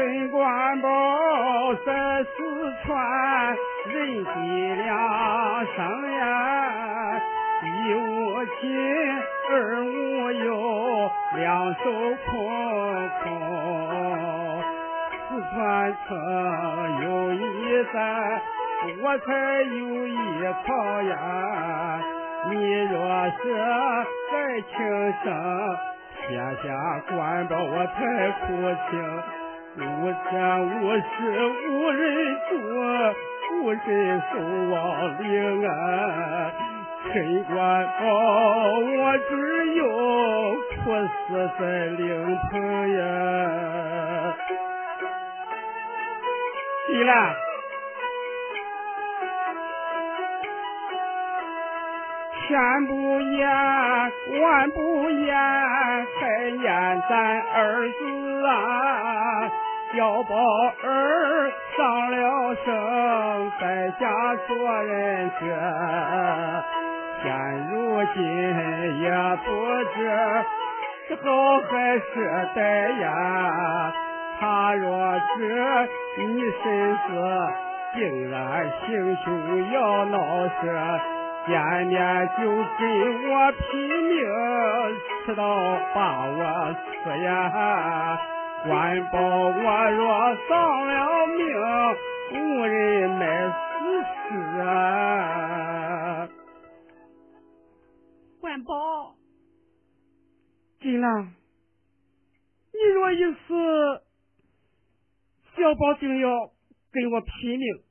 陈官宝在四川人地两生呀，一无亲，二无友，两手空空。四川城有一山，我才有一靠呀。你若是再轻生，天下官保我才苦情。无天无时无人助，无人守望灵啊！陈官保，我只有哭死在灵棚呀！起来，千不言，万不言，还言咱儿子啊！小宝儿上了生，在家做人质，现如今也不知是好还是歹呀。他若知你身子竟然行凶要闹事，见面就给我拼命，持刀把我刺呀！官保我若丧了命，无人来死尸！官保，金兰，你若一死，小宝定要跟我拼命。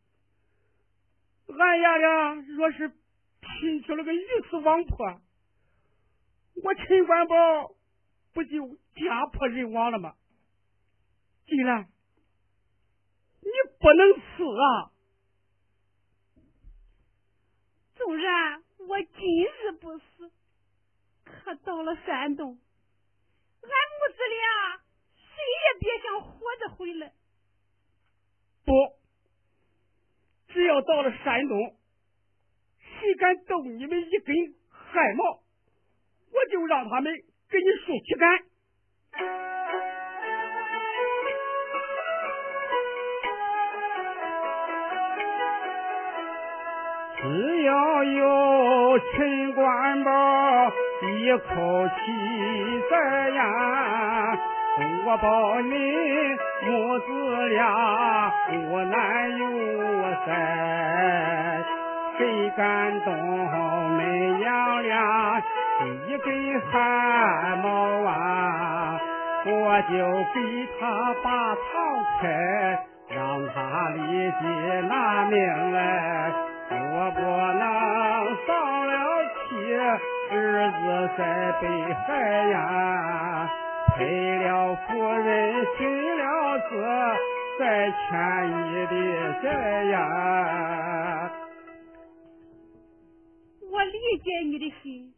俺爷俩若是拼出了个鱼死网破，我陈官宝不就家破人亡了吗？金兰，你不能死啊！纵然我今日不死，可到了山东，俺母子俩谁也别想活着回来。不，只要到了山东，谁敢动你们一根汗毛，我就让他们给你竖旗杆。只要有陈官宝一口气在呀，我保你母子俩无难有灾。谁敢动恁娘俩一根汗毛啊，我就给他把堂开，让他立即拿命来。我不能丧了妻，儿子在北海呀，赔了夫人，寻了子，再欠你的债呀。我理解你的心，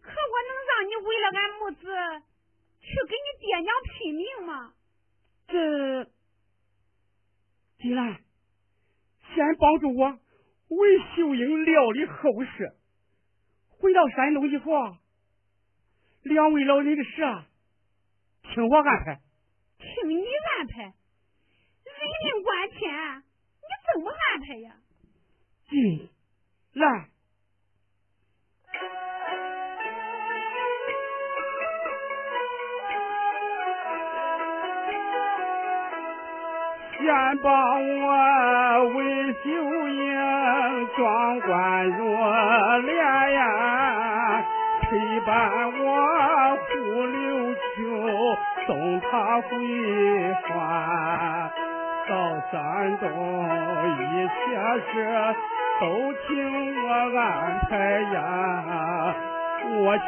可我能让你为了俺母子去跟你爹娘拼命吗？这，金兰，先帮助我。为秀英料理后事，回到山东以后啊，两位老人的事啊，听我安排。听你安排，人命关天，你怎么安排呀？进来。先帮我为秀英装冠入殓呀，陪伴我护柳秋，送她归还。到山东一切事都听我安排呀，我劝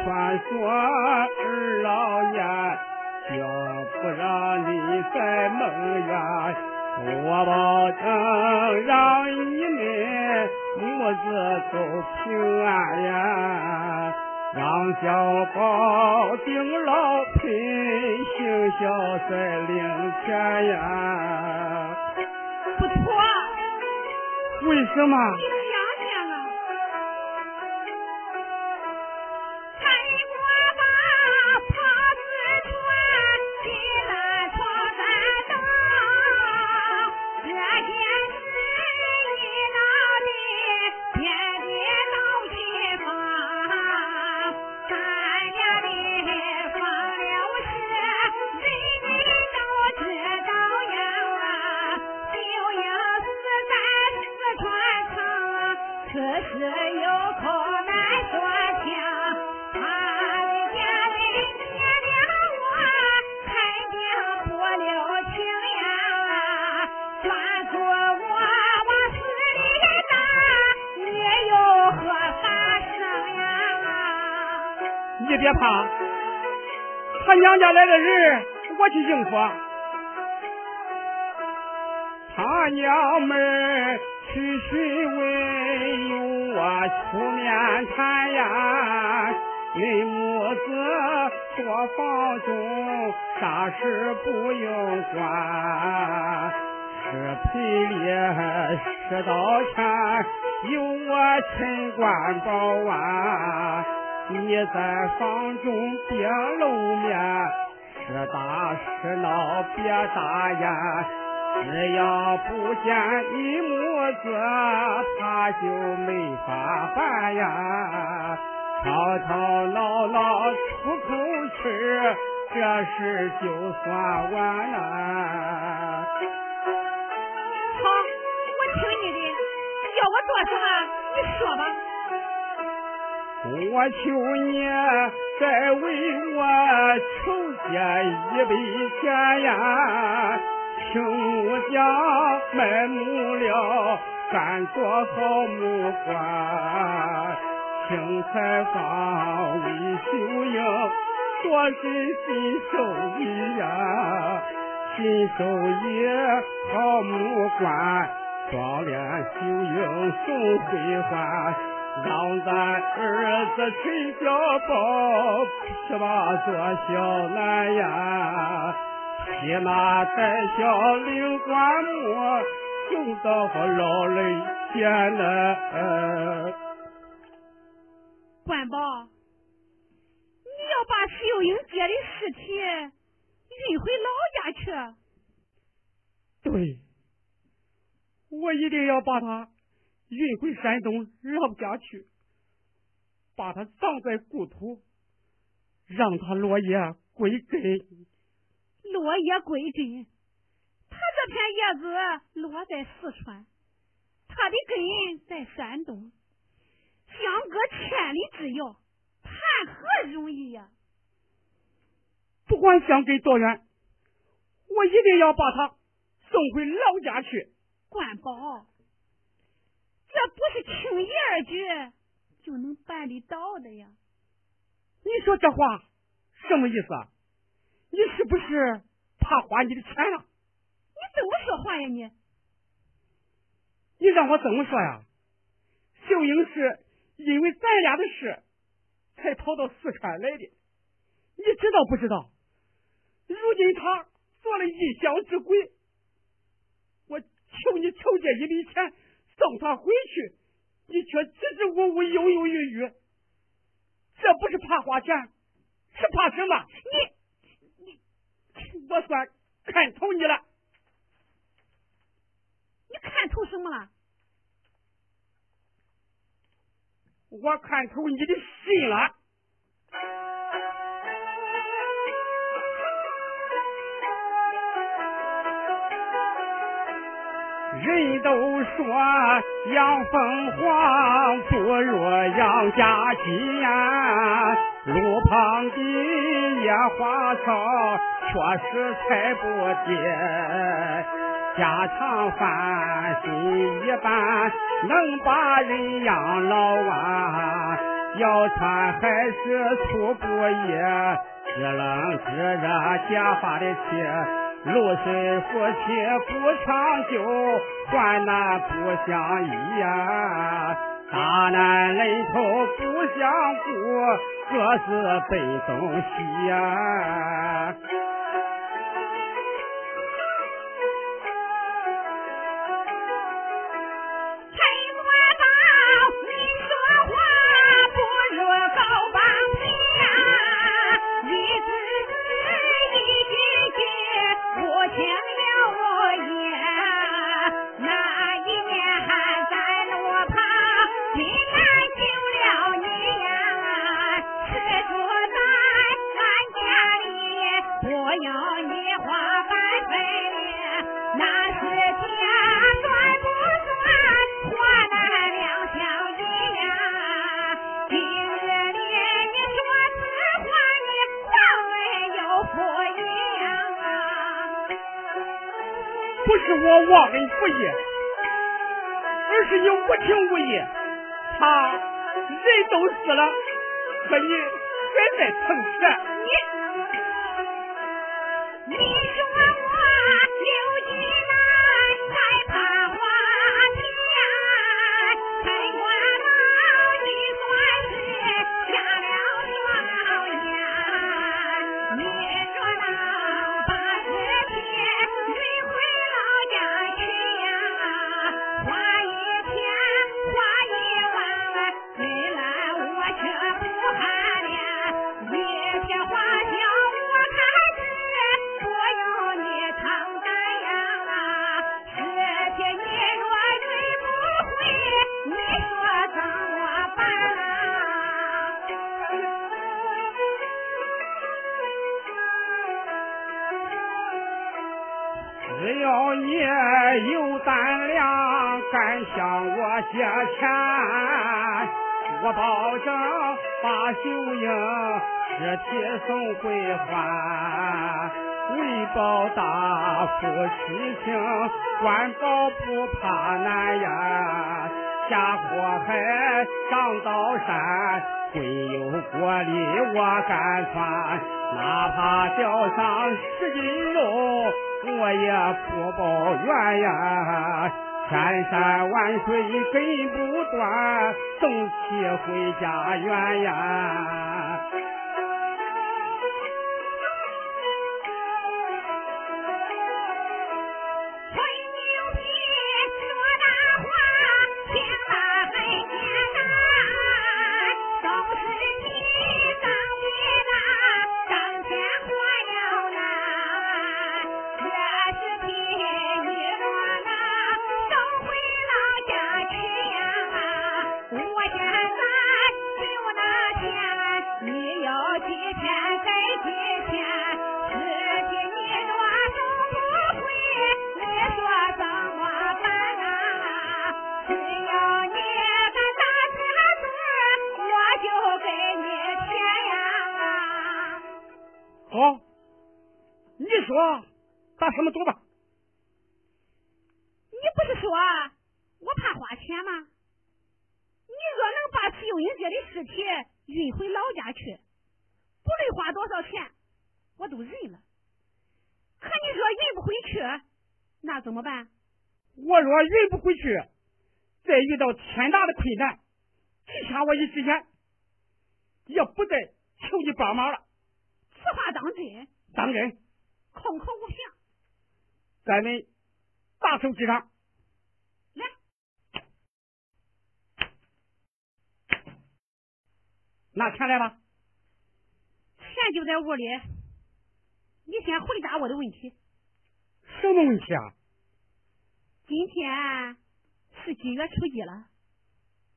说二老爷，绝不让你再梦呀。我保证让你们母子都平安呀，让小宝顶老贫，行孝在灵前呀。不错。为什么？你别怕，他娘家来的人，我去应付。他娘们去询问，有我出面谈呀。孕母子做房中，啥事不用管。是赔礼吃道歉，有我陈官保啊。你在房中别露面，是打是闹别眨眼。只要不见你母子，他就没法办呀。吵吵闹闹出口气，这事就算完了。好，我听你的，要我做什么，你说吧。我求你再为我筹借一笔钱呀，请木匠卖木料，干做好木棺，请裁缝为绣英，做身新手艺呀，新手艺好木棺，装殓绣英送回还。让咱儿子陈小宝骑马做小男呀，骑马带小领棺木，送到老人前呢。关宝，你要把秀英姐的尸体运回老家去？对，我一定要把他。运回山东老家去，把他葬在故土，让他落叶归根。落叶归根，他这片叶子落在四川，他的根在山东，相隔千里之遥，谈何容易呀！不管相隔多远，我一定要把他送回老家去。关宝。这不是轻易而举就能办得到的呀！你说这话什么意思？啊？你是不是怕花你的钱了？你怎么说话呀你？你让我怎么说呀？秀英是因为咱俩的事才跑到四川来的，你知道不知道？如今他做了异乡之鬼，我求你求借一笔钱。送他回去，你却支支吾吾、犹犹豫豫，这不是怕花钱，是怕什么？你你，我算看透你了。你看透什么了？我看透你的心了。人都说养凤凰不如养家鸡呀，路旁的野花草确实采不跌，家常饭心一般能把人养老啊，要穿还是粗布衣，知冷知热假发的起。露水夫妻不长久，患难不相依呀！大难临头不相顾，各自奔东西呀！是我忘恩负义，而是你无情无义。他人都死了，可你还在逞强。向我借钱，我保证把秀英尸体送归还。为报大夫亲情，官保不怕难呀。下火海上刀山，归有国里我敢穿，哪怕掉上十斤肉。我也不抱怨呀，千山万水根不断，送妻回家园呀。困难，只欠我一时间，也不再求你帮忙了。此话当真？当真。空口无凭，咱们大手之上，来，拿钱来吧。钱就在屋里，你先回答我的问题。什么问题啊？今天是几月初几了？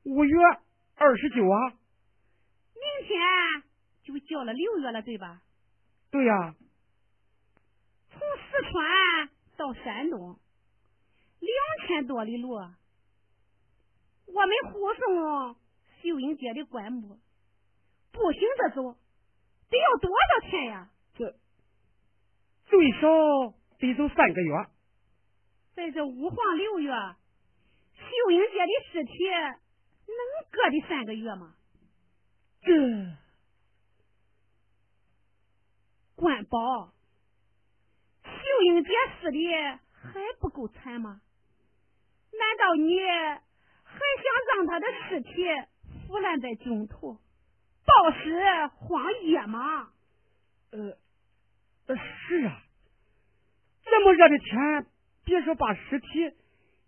五月二十九啊。明天就叫了六月了，对吧？对呀。从四川到山东，两千多里路，我们护送秀英姐的棺木，步行着走，得要多少天呀？这最少得走三个月。在这五黄六月，秀英姐的尸体能搁的三个月吗？这官保。秀英姐死的还不够惨吗？难道你还想让她的尸体腐烂在中途，暴尸荒野吗？呃，是啊，这么热的天，别说把尸体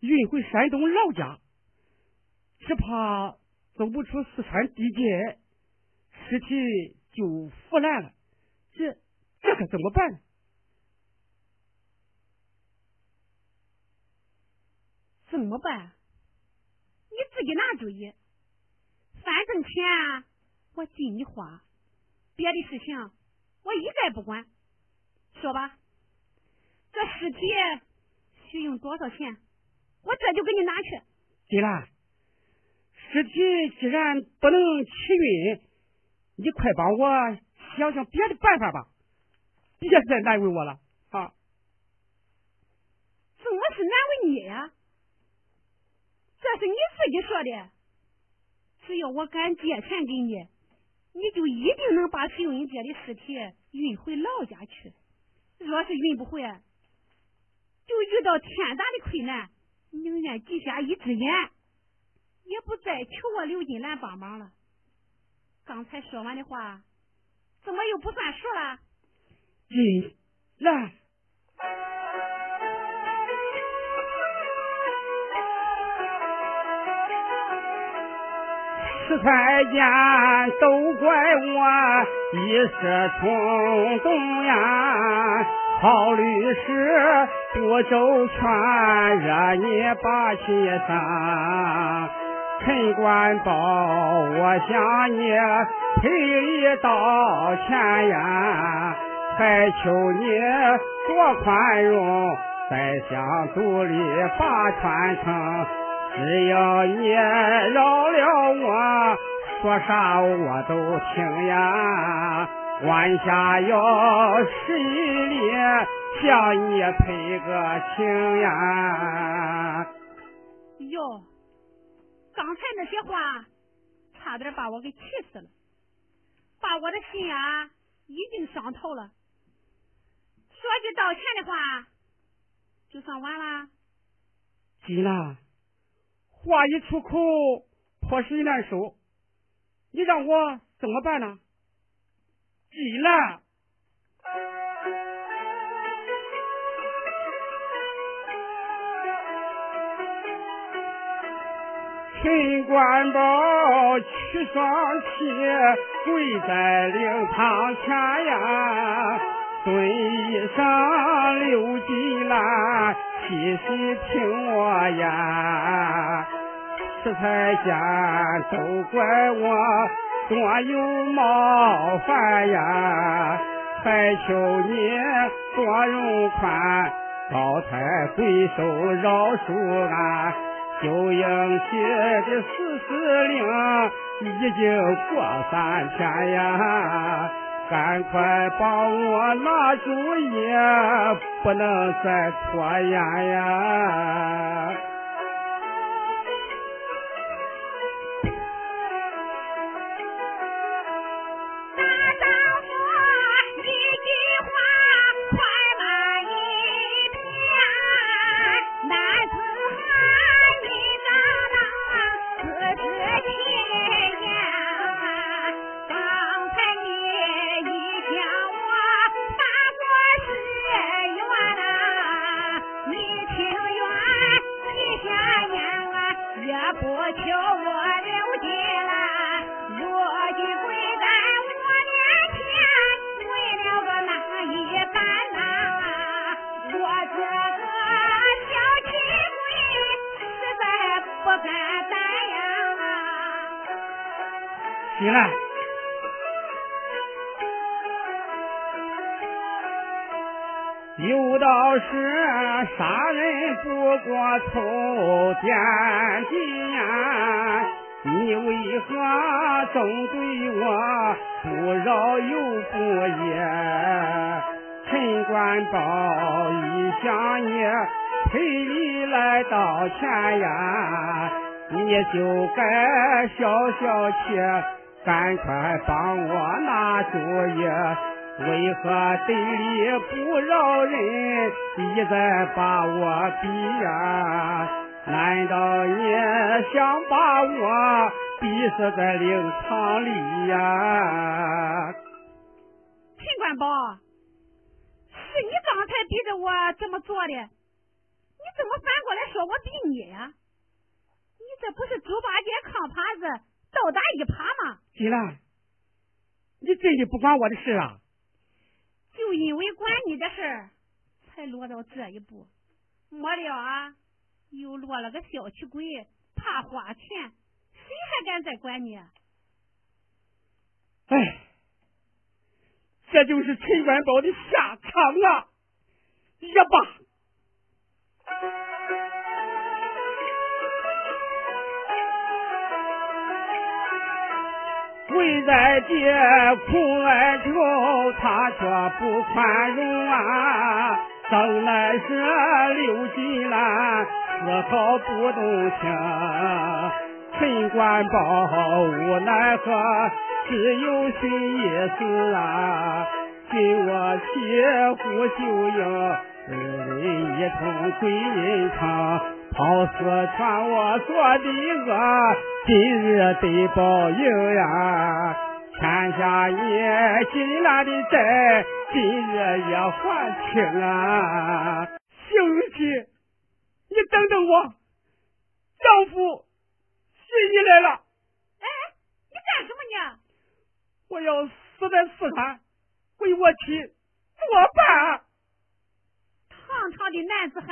运回山东老家，只怕走不出四川地界，尸体就腐烂了。这这可怎么办？怎么办？你自己拿主意。反正钱我尽你花，别的事情我一概不管。说吧，这尸体需用多少钱？我这就给你拿去。金兰，尸体既然不能起运你快帮我想想别的办法吧别再难为我了啊怎么是难为你呀？这是你自己说的只要我敢借钱给你你就一定能把狄仁杰的尸体运回老家去。若是运不回就遇到天大的困难宁愿挤瞎一只眼也不再求我刘金兰帮忙了。刚才说完的话，怎么又不算数了？金兰。吃菜间都怪我一时冲动呀，好律师不周全，惹你把气生。陈官保，我向你赔礼道歉呀，还求你多宽容，再想独立把传承。只要你饶了我，说啥我都听呀。晚下要十一里，向你赔个情呀。哟，刚才那些话，差点把我给气死了，把我的心啊已经伤透了。说句道歉的话，就算完了。急了。话一出口，泼水难受。你让我怎么办呢？济南，陈官宝屈双膝，跪在灵堂前呀，尊一声刘金兰，细细听我言。吃菜间都怪我多有冒犯呀，还求你多容宽，高抬贵手饶恕俺。九英姐的四十令已经过三天呀，赶快帮我拿主意，不能再拖延呀。头点金呀，你为何总对我不饶又不义？陈官宝一想你赔礼来道歉呀，你就该消消气。赶快帮我拿主意，为何对理不饶人，一再把我逼呀？难道你想把我逼死在灵堂里呀？陈官宝，是你刚才逼着我这么做的，你怎么反过来说我逼你呀？你这不是猪八戒扛耙子，倒打一耙吗？金兰，你真的不管我的事啊？就因为管你的事，才落到这一步。没料啊，又落了个小气鬼，怕花钱，谁还敢再管你？哎，这就是陈元宝的下场啊！也罢。跪在地苦哀求，他却不宽容啊！正乃是刘金兰丝毫不动情。陈官宝无奈何，只有寻一死啊！今我妻胡秀英，二人一同归阴城，跑四川我做的恶，今日得报应呀！欠下你金兰的债，今日也还清啊！秀玉妻，你等等我，丈夫寻你来了。哎，你干什么呢？我要死在四川，为我妻作伴。堂堂的男子汉，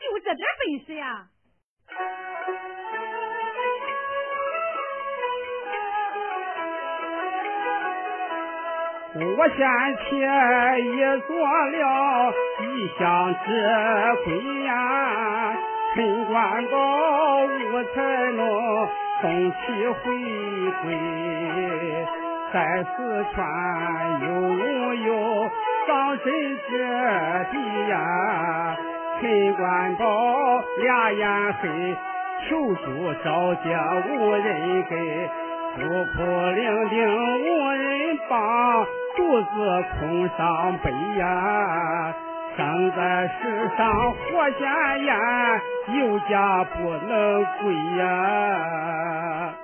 就这点本事呀？我先前已做了一厢之鬼呀，陈官宝无才能送其回归，在四川又无有丧身之地呀？陈官宝俩眼黑，求助招接无人给，孤苦伶仃无人帮。独自空伤悲呀，生在世上活闲言，有家不能归呀。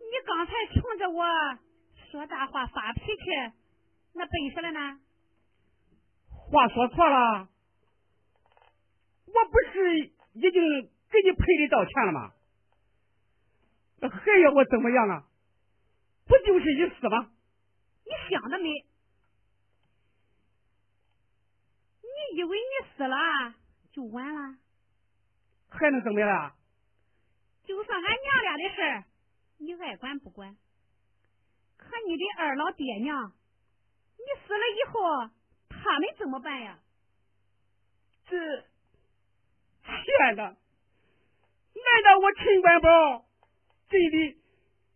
你刚才冲着我说大话发脾气，那本事了呢？话说错了，我不是已经给你赔礼道歉了吗？还要我怎么样啊？不就是一死吗？你想得美！你以为你死了就完了？还能怎么样啊？就算俺娘俩的事，你爱管不管？可你的二老爹娘，你死了以后，他们怎么办呀？这，亲爱的，难道我陈官宝真的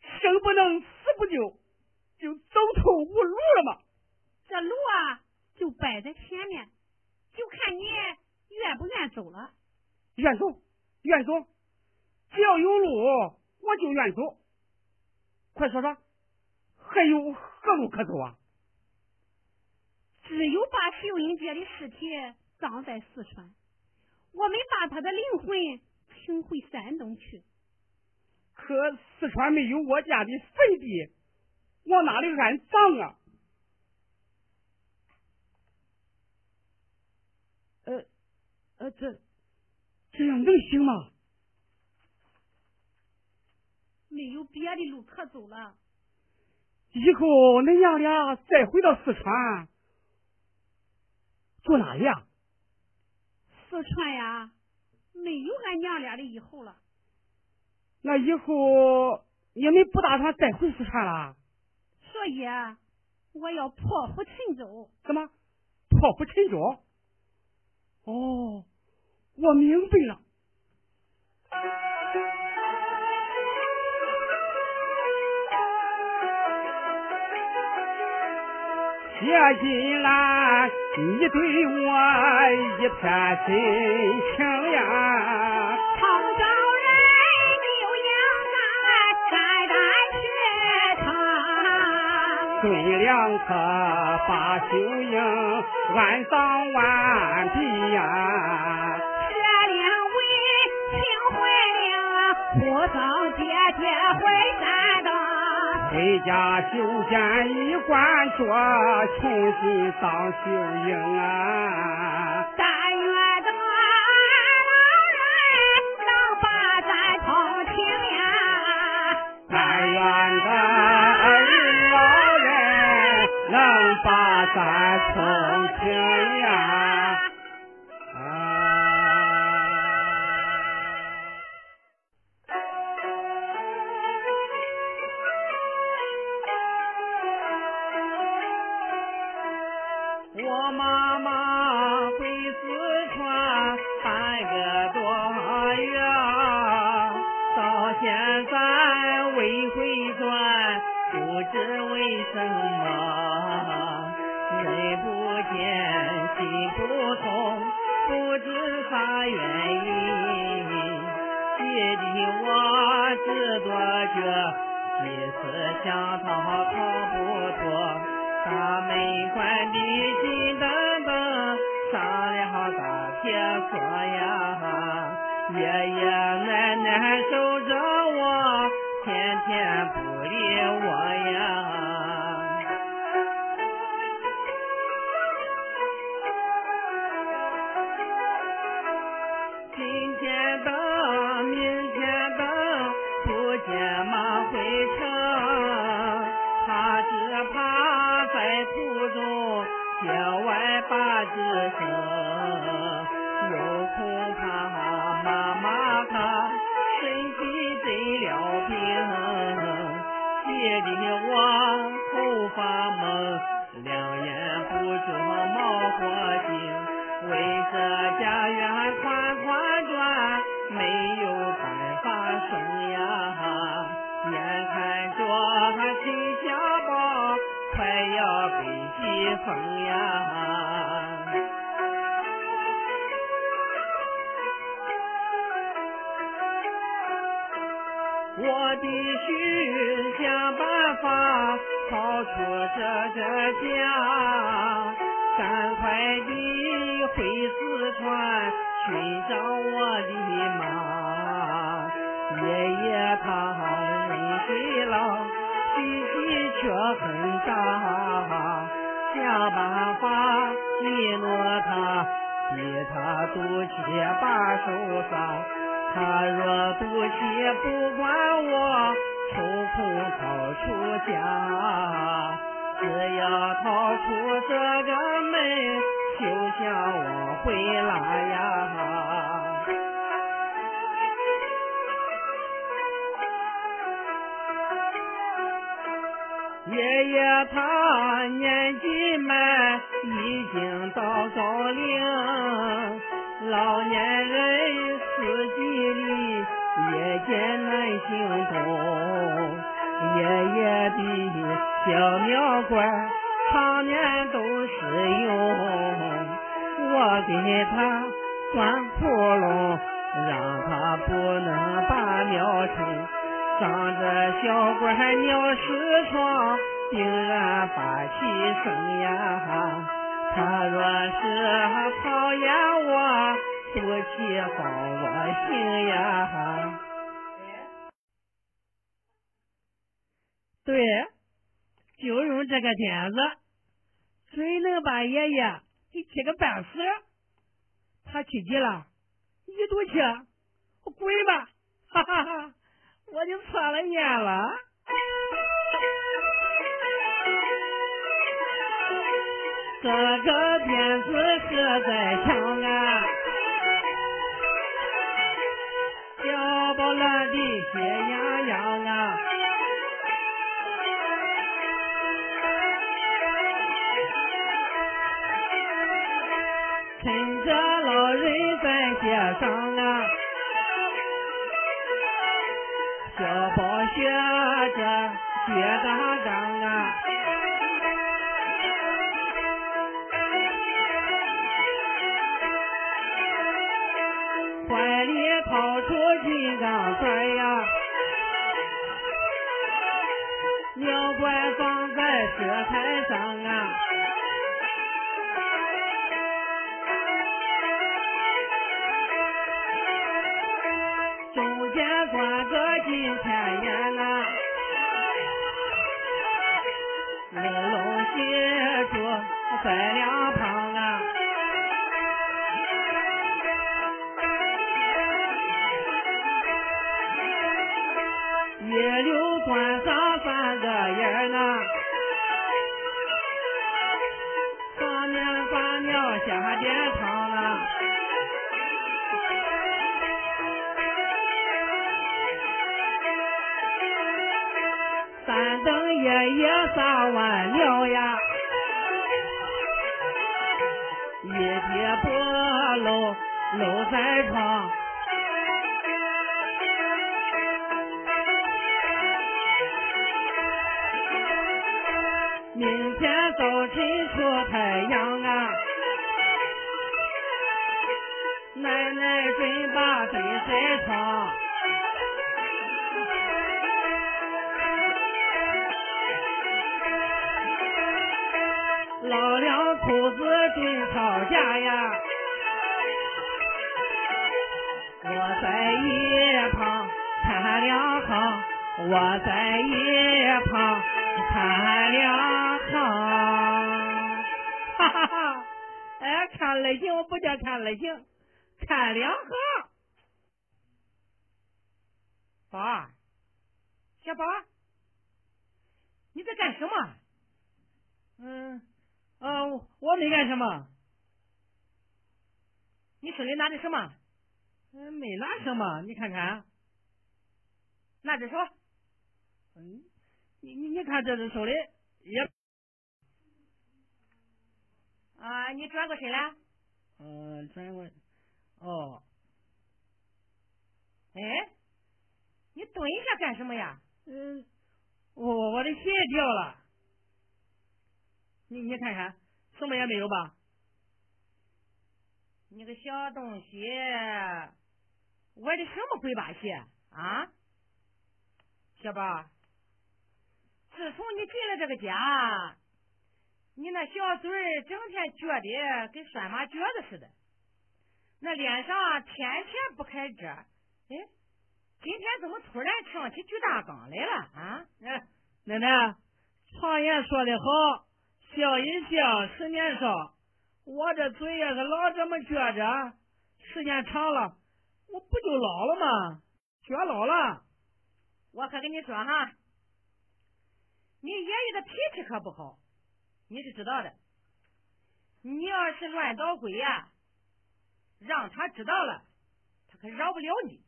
生不能？死不就就走投无路了吗？这路啊，就摆在前面，就看你愿不愿走了。愿走，愿走，只要有路，我就愿走。快说说，还有何路可走啊？只有把秀英姐的尸体葬在四川，我们把她的灵魂请回山东去。可四川没有我家的坟地，往哪里安葬啊？呃呃，这这样能行吗？没有别的路可走了。以后恁娘俩再回到四川，住哪里啊？四川呀，没有俺娘俩的以后了。那以后你们不打算再回四川了？所以我要破釜沉舟。怎么破釜沉舟？哦，我明白了。谢金兰，你对我一片真情呀。孙良可把秀英安葬完毕呀，这两位请回令，护送姐姐回山东，回家修建一官桌，重新葬秀英啊。但愿得老人能把咱同情呀，但愿得。咱同情呀！天等明天等不见马回城他只怕在途中郊外把子生有苦怕妈妈她身体得了病夜里我头发蒙两眼不住冒火星为何家园款款着他亲家宝快要被急疯呀。我必须想办法逃出这个家，赶快地回四川寻找我的妈。爷爷他人虽老，脾气却很大，想办法利落他，替他赌气把手杀。他若赌气不管我，抽空逃出家，只要逃出这个门，休想我回来呀！爷爷他年纪迈，已经到高龄，老年人。四季里夜间难行动，爷爷的小尿管常年都是用，我给他钻窟窿，让他不能把尿成，长着小管尿湿疮，定然把气生呀。他若是讨厌我。多气放我心呀！对，就用这个点子，准能把爷爷给气个半死。他气急了，一赌气，滚吧！哈哈哈，我就错了念了。这个点子实在强啊！小宝乱的喜洋洋小宝学着学打仗过个金钱眼啊，玲珑写住在两旁也撒完尿呀，一叠破漏漏在床。明天早晨出太阳啊，奶奶准把对塞窗。老两口子正吵架呀，我在一旁看两行，我在一旁看两行，哈哈哈！哎，看类型我不叫看类型，看两行。宝儿，小宝，你在干什么？嗯。嗯，我没干什么。你手里拿的什么？嗯，没拿什么，你看看。拿着手。嗯，你你你看这只手里也。啊，你转过身来。嗯，转过。哦。哎，你蹲一下干什么呀？嗯，我我的鞋掉了。你你看看，什么也没有吧？你个小东西，我的什么鬼把戏啊？小宝，自从你进了这个家，你那小嘴儿整天撅的跟拴马撅子似的，那脸上天天不开褶。哎，今天怎么突然唱起举大纲来了啊？哎，奶奶，常言说的好。笑一笑，十年少。我这嘴也是老这么撅着，时间长了，我不就老了吗？撅老了。我可跟你说哈，你爷爷的脾气可不好，你是知道的。你要是乱捣鬼呀，让他知道了，他可饶不了你。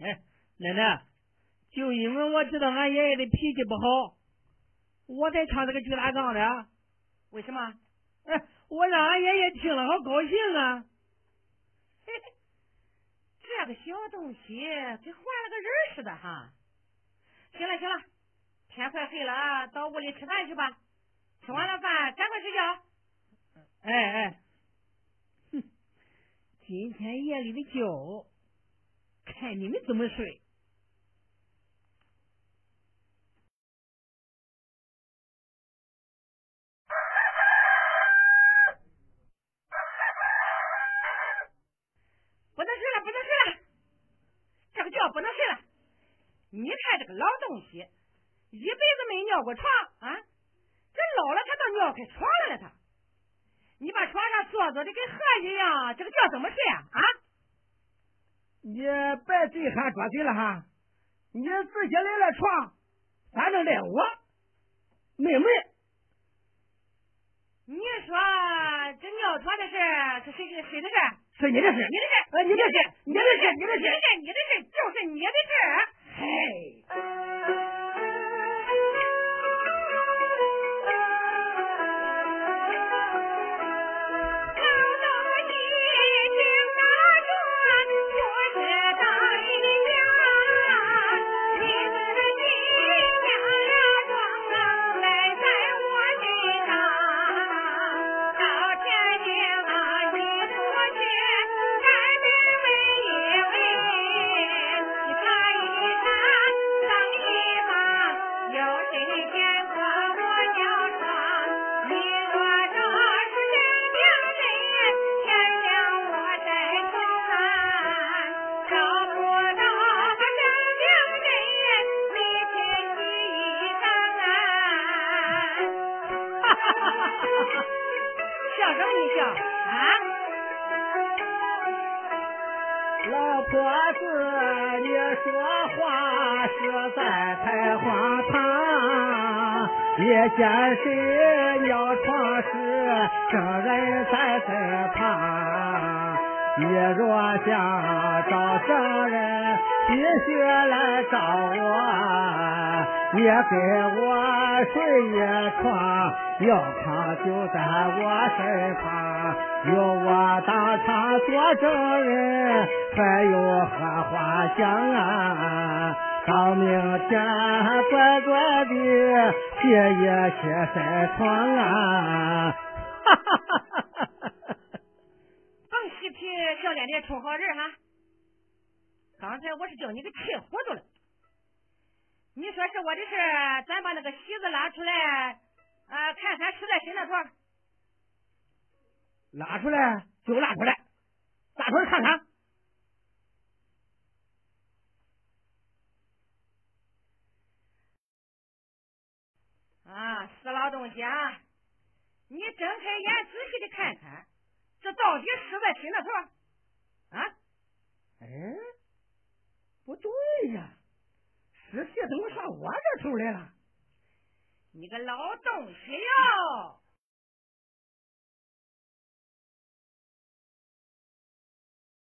哎，奶奶，就因为我知道俺爷爷的脾气不好，我才唱这个巨大杠的。为什么？哎，我让俺爷爷听了好高兴啊！嘿嘿，这个小东西跟换了个人似的哈。行了行了，天快黑了，到屋里吃饭去吧。吃完了饭，赶快睡觉。哎哎，哼，今天夜里的觉，看你们怎么睡。不能睡了！你看这个老东西，一辈子没尿过床啊！这老了他倒尿开床了了他！你把床上坐坐的跟河一样，这个觉怎么睡啊？啊！你别嘴喊捉嘴了哈！你自己来了床，反正赖我没门。你说这尿床的事是谁谁的事？是你的事，你的事，你的事，你的事，你的事，你的事，就是你的事。嘿。我睡一床，尿床就在我身旁。有我当场做证人，还有荷花香啊？到明天乖乖的歇一歇晒床啊！甭嬉皮笑脸的充好人哈！刚才我是叫你给气糊涂了。你说是我的事，咱把那个席子拉出来，啊，看看实在谁那头。拉出来就拉出来，拉出来看看。啊，死老东西啊！你睁开眼，仔细的看看，这到底是在谁那头？啊？哎，不对呀，尸体怎么上我这头来了？你个老东西哟！